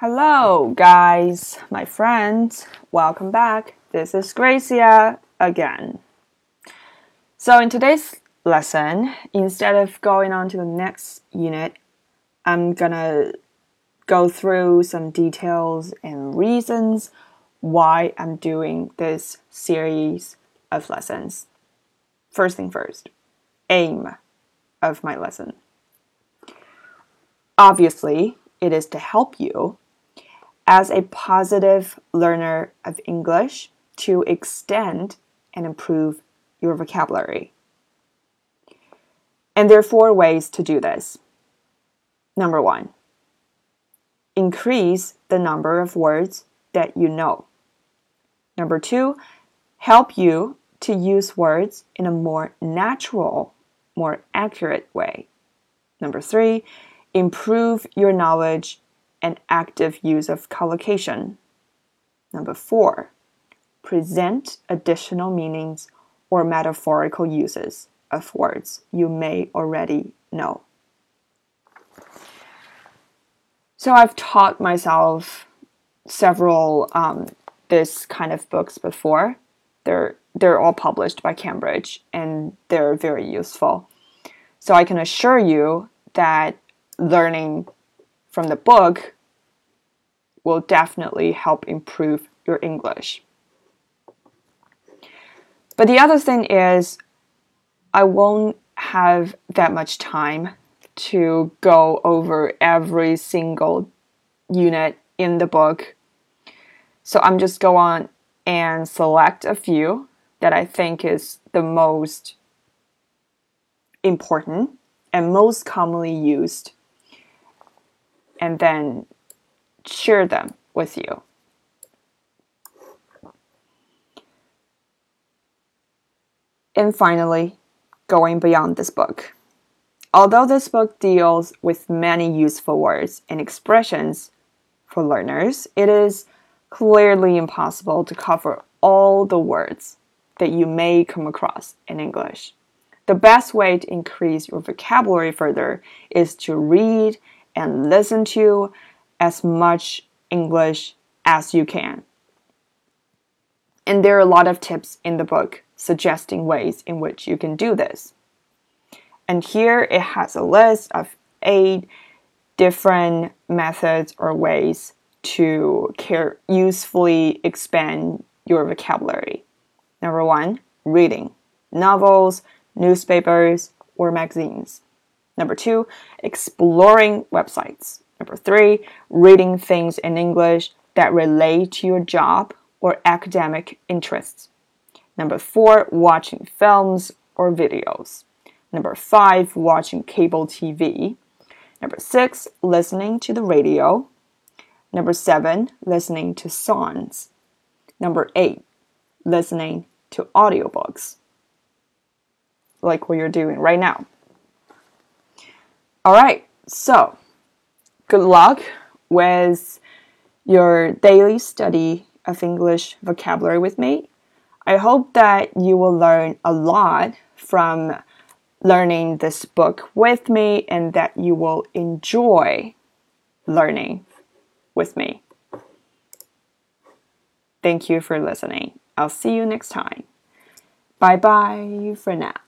Hello, guys, my friends. Welcome back. This is Gracia again. So, in today's lesson, instead of going on to the next unit, I'm gonna go through some details and reasons why I'm doing this series of lessons. First thing first, aim of my lesson. Obviously, it is to help you as a positive learner of English to extend and improve your vocabulary. And there are four ways to do this. Number one, increase the number of words that you know. Number two, help you to use words in a more natural, more accurate way. Number three, improve your knowledge and active use of collocation. Number four, present additional meanings or metaphorical uses of words you may already know. So I've taught myself several um, this kind of books before. They're they're all published by Cambridge and they're very useful. So I can assure you that learning from the book will definitely help improve your English. But the other thing is, I won't have that much time to go over every single unit in the book. So I'm just go on and select a few that I think is the most important and most commonly used and then share them with you. And finally, going beyond this book. Although this book deals with many useful words and expressions for learners, it is clearly impossible to cover all the words that you may come across in English. The best way to increase your vocabulary further is to read and listen to as much English as you can. And there are a lot of tips in the book suggesting ways in which you can do this. And here it has a list of eight different methods or ways to care, usefully expand your vocabulary. Number one, reading novels, newspapers, or magazines. Number two, exploring websites. Number three, reading things in English that relate to your job or academic interests. Number four, watching films or videos. Number five, watching cable TV. Number six, listening to the radio. Number seven, listening to songs. Number eight, listening to audiobooks. Like what you're doing right now. All right, so good luck with your daily study of English vocabulary with me. I hope that you will learn a lot from learning this book with me and that you will enjoy learning with me. Thank you for listening. I'll see you next time. Bye bye for now.